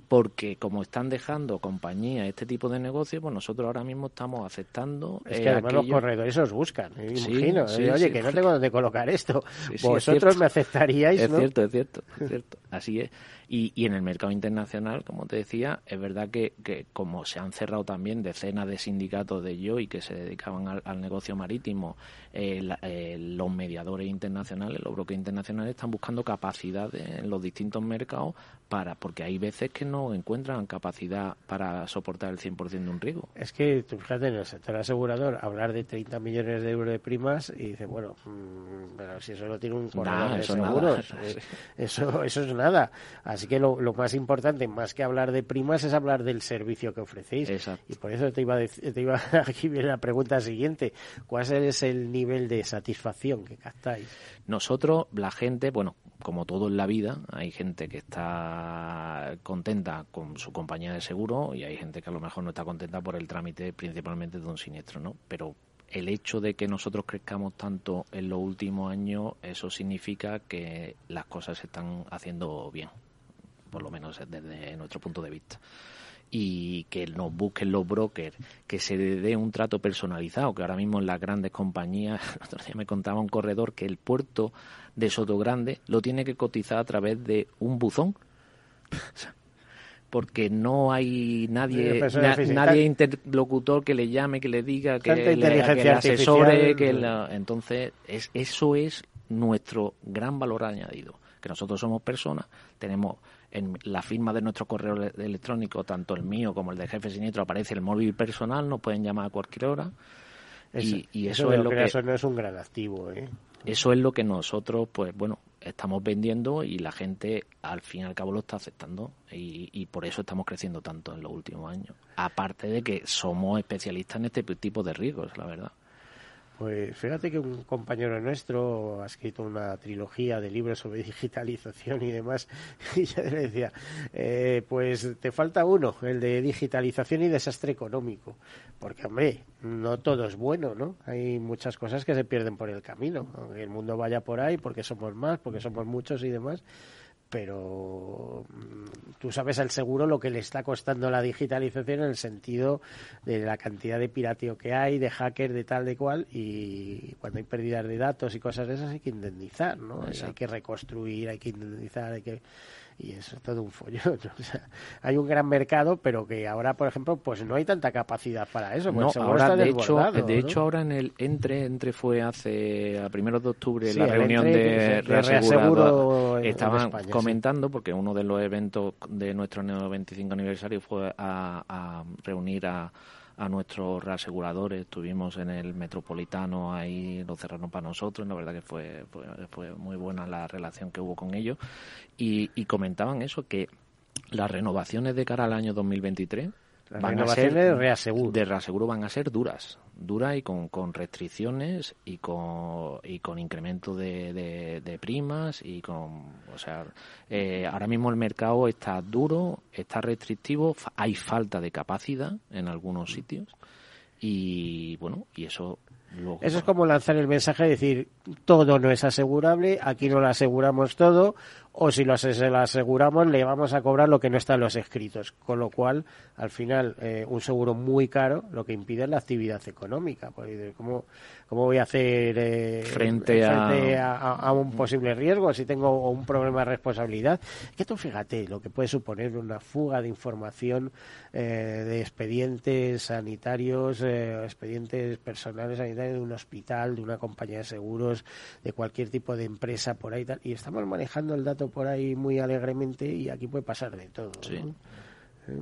porque como están dejando compañía este tipo de negocios, pues nosotros ahora mismo estamos aceptando. Es que eh, además los corredores os buscan, me imagino. ¿eh? Oye, que no tengo dónde colocar esto. Vosotros me aceptaríais, Es cierto, es cierto, es cierto. Así es. Y, y en el mercado internacional, como te decía, es verdad que, que como se han cerrado también decenas de sindicatos de yo y que se dedicaban al, negocio marítimo, eh, eh, los mediadores internacionales, los brokers internacionales están buscando capacidad en los distintos mercados para porque hay veces que no encuentran capacidad para soportar el 100% de un riesgo. Es que, tú fíjate, en el sector asegurador, hablar de 30 millones de euros de primas y dice, bueno, mm, pero si eso no tiene un corredor de eso seguros, eh, eso, eso es nada. Así que lo, más importante, más que hablar de primas, es hablar del servicio que ofrecéis. Y por eso te iba a decir, te iba aquí viene la pregunta siguiente. ¿Cuál es el nivel de satisfacción que captáis? Nosotros, la gente, bueno, como todo en la vida, hay gente que está contenta con su compañía de seguro y hay gente que a lo mejor no está contenta por el trámite principalmente de un siniestro, ¿no? Pero el hecho de que nosotros crezcamos tanto en los últimos años, eso significa que las cosas se están haciendo bien por lo menos desde nuestro punto de vista y que nos busquen los brokers, que se dé un trato personalizado, que ahora mismo en las grandes compañías, el otro día me contaba un corredor que el puerto de Soto Grande lo tiene que cotizar a través de un buzón. porque no hay nadie nadie interlocutor que le llame que le diga que, le, asesore que entonces es, eso es nuestro gran valor añadido que nosotros somos personas tenemos en la firma de nuestro correo electrónico, tanto el mío como el de jefe siniestro, aparece el móvil personal, nos pueden llamar a cualquier hora. y, eso, es lo que eso no es un gran activo, ¿eh? Eso es lo que nosotros, pues bueno, estamos vendiendo y la gente al fin y al cabo lo está aceptando y, y, por eso estamos creciendo tanto en los últimos años. Aparte de que somos especialistas en este tipo de riesgos, la verdad. Pues fíjate que un compañero nuestro ha escrito una trilogía de libros sobre digitalización y demás, y ya le decía, eh, pues te falta uno, el de digitalización y desastre económico, porque hombre, no todo es bueno, ¿no? Hay muchas cosas que se pierden por el camino, aunque el mundo vaya por ahí, porque somos más, porque somos muchos y demás, pero mm, tú sabes al seguro lo que le está costando la digitalización en el sentido de la cantidad de pirateo que hay, de hackers, de tal, de cual, y cuando hay pérdidas de datos y cosas de esas hay que indemnizar, ¿no? Hay que reconstruir, hay que indemnizar, hay que y eso es todo un follón. O sea, hay un gran mercado, pero que ahora, por ejemplo, pues no hay tanta capacidad para eso. No, ahora de hecho, de hecho ahora en el entre entre fue hace a primeros de octubre la reunión de, reaseguro, estaban comentando porque uno de los eventos de nuestro 25 aniversario fue a reunir a a nuestros reaseguradores. Estuvimos en el Metropolitano, ahí lo cerraron para nosotros. La verdad que fue, fue, muy buena la relación que hubo con ellos. Y, y comentaban eso, que las renovaciones de cara al año 2023 van a ser de reaseguro. de reaseguro van a ser duras duras y con, con restricciones y con y con incremento de, de, primas y con o sea eh, ahora mismo el mercado está duro está restrictivo hay falta de capacidad en algunos sitios y bueno y eso eso es como lanzar el mensaje de decir todo no es asegurable, aquí no lo aseguramos todo, o si lo, aseguramos le vamos a cobrar lo que no está en los escritos. Con lo cual, al final, eh, un seguro muy caro lo que impide es la actividad económica. ¿Cómo, cómo voy a hacer eh, frente, a... un posible riesgo si tengo un problema de responsabilidad? Que tú fíjate lo que puede suponer una fuga de información eh, de expedientes sanitarios, expedientes personales sanitarios de un hospital, de una compañía de seguros, de cualquier tipo de empresa por ahí. Tal, y estamos manejando el dato por ahí muy alegremente y aquí puede pasar de todo.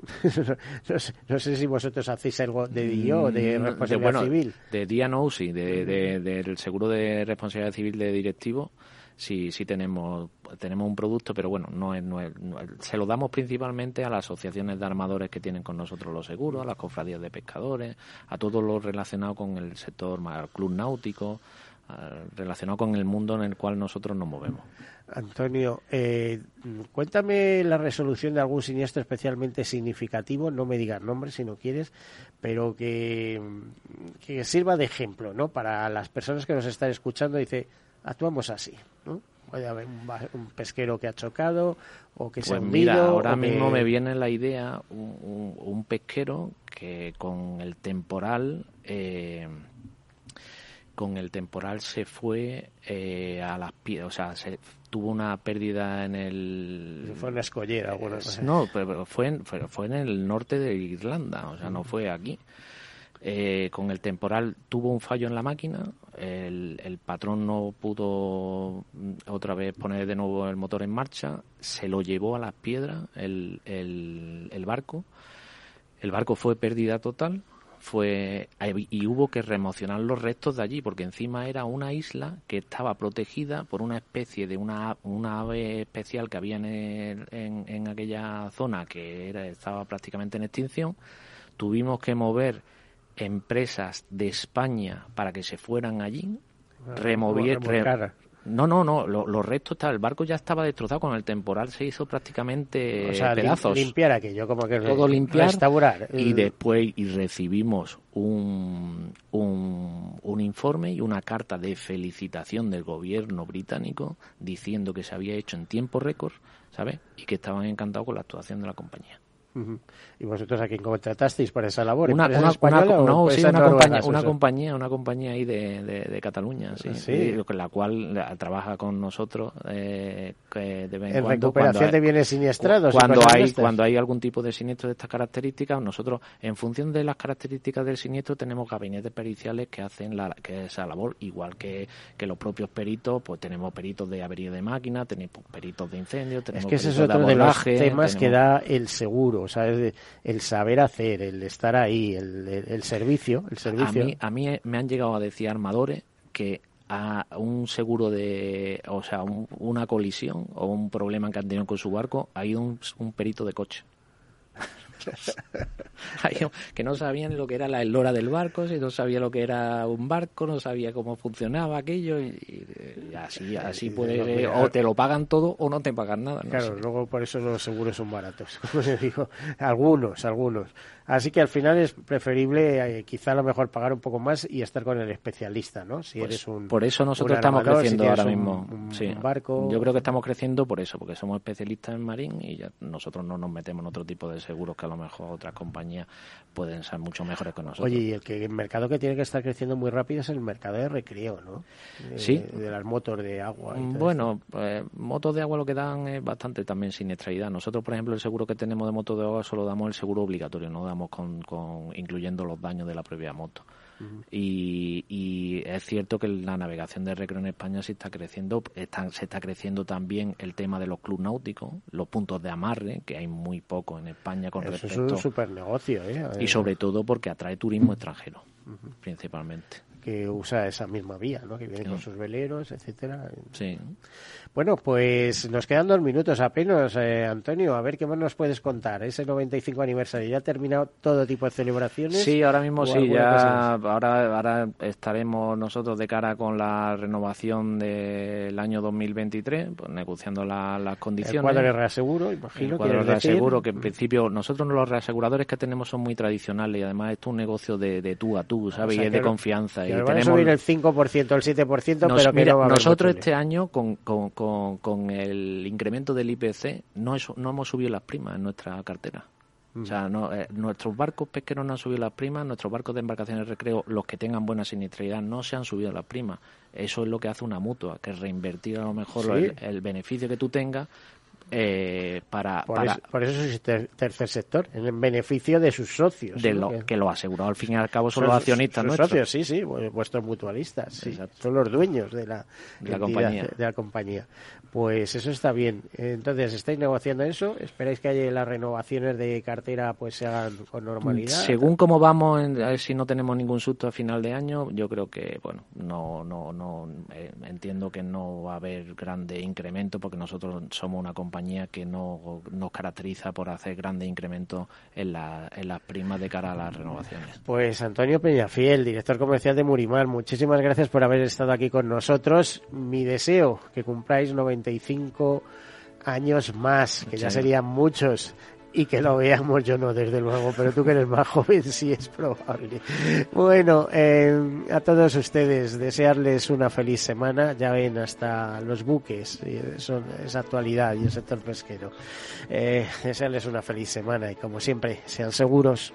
¿no? sé, si vosotros hacéis algo de día o de mm, responsabilidad civil. De día no, sí, de, del seguro de responsabilidad civil de directivo sí, sí tenemos, tenemos un producto, pero bueno, no es, no, se lo damos principalmente a las asociaciones de armadores que tienen con nosotros los seguros, a las cofradías de pescadores, a todos los relacionados con el sector, al club náutico, relacionado con el mundo en el cual nosotros nos movemos. Antonio, eh, cuéntame la resolución de algún siniestro especialmente significativo, no me digas nombre si no quieres, pero que, que sirva de ejemplo, ¿no? Para las personas que nos están escuchando, dice, actuamos así, ¿no? Puede haber un, pesquero que ha chocado o que se ha pues mira, ahora mismo me viene la idea un, pesquero que con el temporal eh, con el temporal se fue eh, a las piedras, o sea, se tuvo una pérdida en el... Fue en la escollera, bueno, No, pero fue en, fue en el norte de Irlanda, o sea, no fue aquí. Eh, con el temporal tuvo un fallo en la máquina, el, patrón no pudo mm, otra vez poner de nuevo el motor en marcha, se lo llevó a las piedras el, el, barco, el barco fue pérdida total, fue y hubo que remocionar los restos de allí porque encima era una isla que estaba protegida por una especie de una, una ave especial que había en, en, aquella zona que estaba prácticamente en extinción. Tuvimos que mover empresas de España para que se fueran allí remover no, no, no, los restos, el barco ya estaba destrozado, con el temporal se hizo prácticamente o pedazos. limpiar aquello, como que Todo limpiar, restaurar. Y después y recibimos un, un, un informe y una carta de felicitación del gobierno británico diciendo que se había hecho en tiempo récord, ¿sabes? Y que estaban encantados con la actuación de la compañía. ¿Y vosotros a quién contratasteis para esa labor? Una, una, no, sí, una, compañía, una compañía, una compañía ahí de, de, Cataluña, sí, sí. la cual trabaja con nosotros eh, de vez en, recuperación de bienes siniestrados. Cuando hay, cuando hay algún tipo de siniestro de estas características, nosotros, en función de las características del siniestro, tenemos gabinetes periciales que hacen la, que esa labor, igual que, que los propios peritos, pues tenemos peritos de avería de máquina, tenemos peritos de incendio, tenemos Es que ese es otro de, los temas que da el seguro el saber hacer, el estar ahí, el, servicio, el servicio. A mí, me han llegado a decir armadores que a un seguro de, o sea, una colisión o un problema que han tenido con su barco, ha ido un perito de coche. que no sabían lo que era la eslora del barco, si no sabía lo que era un barco, no sabía cómo funcionaba aquello y, así así puede o te lo pagan todo o no te pagan nada. claro, luego por eso los seguros son baratos, como se dijo, algunos, algunos. Así que al final es preferible eh, quizá a lo mejor pagar un poco más y estar con el especialista, ¿no? Si pues eres un por eso nosotros estamos creciendo ahora mismo. barco. Yo creo que estamos creciendo por eso, porque somos especialistas en marín y ya nosotros no nos metemos en otro tipo de seguros que a lo mejor otras compañías pueden ser mucho mejores que nosotros. Oye, y el, que, el mercado que tiene que estar creciendo muy rápido es el mercado de recreo, ¿no? sí. De las motos de agua. bueno, pues, motos de agua lo que dan es bastante también siniestralidad. Nosotros, por ejemplo, el seguro que tenemos de motos de agua solo damos el seguro obligatorio, no damos con, con incluyendo los daños de la propia moto y, es cierto que la navegación de recreo en España se está creciendo, se está creciendo también el tema de los clubes náuticos, los puntos de amarre, que hay muy poco en España con respecto. Eso es un super negocio, ¿eh? Y sobre todo porque atrae turismo extranjero, principalmente que usa esa misma vía, ¿no? que viene con sus veleros, etcétera. Sí. Bueno, pues nos quedan dos minutos apenas, eh, Antonio. A ver qué más nos puedes contar. Ese 95 aniversario, ¿ya ha terminado todo tipo de celebraciones? Sí, ahora mismo sí, ya ahora, ahora estaremos nosotros de cara con la renovación del año 2023, pues negociando las condiciones. El cuadro de reaseguro, imagino. El cuadro de reaseguro, que en principio nosotros los reaseguradores que tenemos son muy tradicionales y además esto es un negocio de, tú a tú, ¿sabes? y es de confianza y tenemos... a subir el 5%, el 7%, pero que no Nosotros este año, con, con, con, el incremento del IPC, no, no hemos subido las primas en nuestra cartera. O sea, no, eh, nuestros barcos pesqueros no han subido las primas, nuestros barcos de embarcaciones de recreo, los que tengan buena siniestralidad, no se han subido las primas. Eso es lo que hace una mutua, que es reinvertir a lo mejor el, el, beneficio que tú tengas eh, para, por, Eso, por eso es el tercer sector, en beneficio de sus socios. De lo, que lo asegurado al fin y al cabo son, los accionistas sus socios, sí, sí, vuestros mutualistas, son los dueños de la, compañía. de la compañía. Pues eso está bien. Entonces, ¿estáis negociando eso? ¿Esperáis que haya las renovaciones de cartera pues se hagan con normalidad? Según cómo vamos, a ver si no tenemos ningún susto a final de año, yo creo que, bueno, no, no, no, eh, entiendo que no va a haber grande incremento porque nosotros somos una compañía compañía que no nos caracteriza por hacer grande incremento en, la, en las primas de cara a las renovaciones. Pues Antonio Peñafiel, director comercial de Murimar, muchísimas gracias por haber estado aquí con nosotros. Mi deseo que cumpláis 95 años más, que ya serían muchos y que lo veamos, yo no, desde luego, pero tú que eres más joven sí es probable. Bueno, eh, a todos ustedes, desearles una feliz semana, ya ven hasta los buques, son, es actualidad y el sector pesquero. Eh, desearles una feliz semana y como siempre, sean seguros.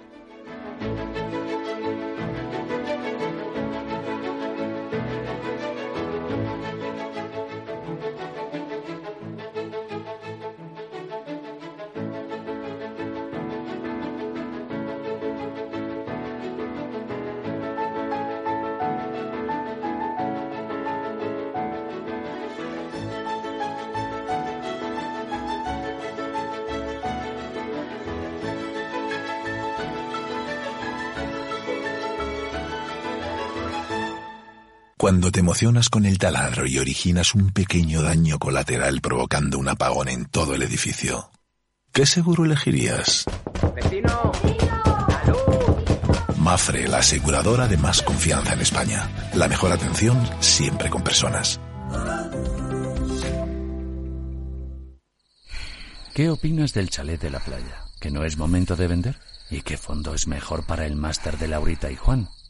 Cuando te emocionas con el taladro y originas un pequeño daño colateral provocando un apagón en todo el edificio, ¿qué seguro elegirías? ¡Vecino! Mafre, la aseguradora de más confianza en España. La mejor atención siempre con personas. ¿Qué opinas del chalet de la playa? ¿Que no es momento de vender? ¿Y qué fondo es mejor para el máster de Laurita y Juan?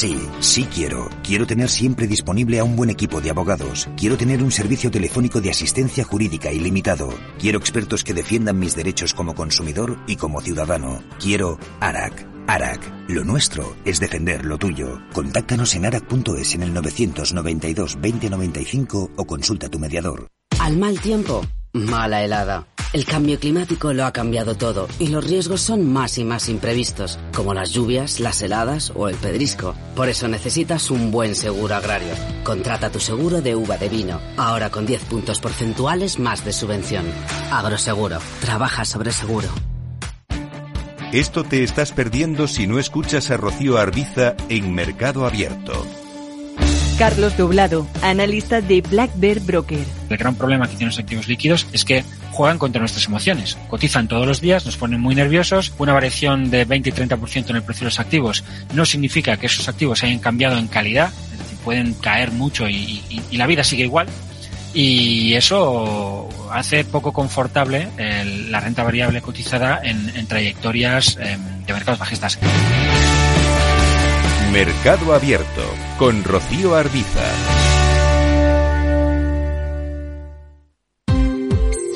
Sí, sí quiero. Quiero tener siempre disponible a un buen equipo de abogados. Quiero tener un servicio telefónico de asistencia jurídica ilimitado. Quiero expertos que defiendan mis derechos como consumidor y como ciudadano. Quiero ARAC. ARAC. Lo nuestro es defender lo tuyo. Contáctanos en arac.es en el 992 2095 o consulta a tu mediador. Al mal tiempo, mala helada. El cambio climático lo ha cambiado todo y los riesgos son más y más imprevistos, como las lluvias, las heladas o el pedrisco. Por eso necesitas un buen seguro agrario. Contrata tu seguro de uva de vino, ahora con 10 puntos porcentuales más de subvención. Agroseguro, trabaja sobre seguro. Esto te estás perdiendo si no escuchas a Rocío Arbiza en Mercado Abierto. Carlos Doblado, analista de Black Bear Broker. El gran problema que tienen los activos líquidos es que juegan contra nuestras emociones. Cotizan todos los días, nos ponen muy nerviosos. Una variación de 20 y 30% en el precio de los activos no significa que esos activos hayan cambiado en calidad, es decir, pueden caer mucho y, y, y la vida sigue igual. Y eso hace poco confortable el, la renta variable cotizada en, en trayectorias eh, de mercados bajistas. Mercado Abierto con Rocío Arbiza.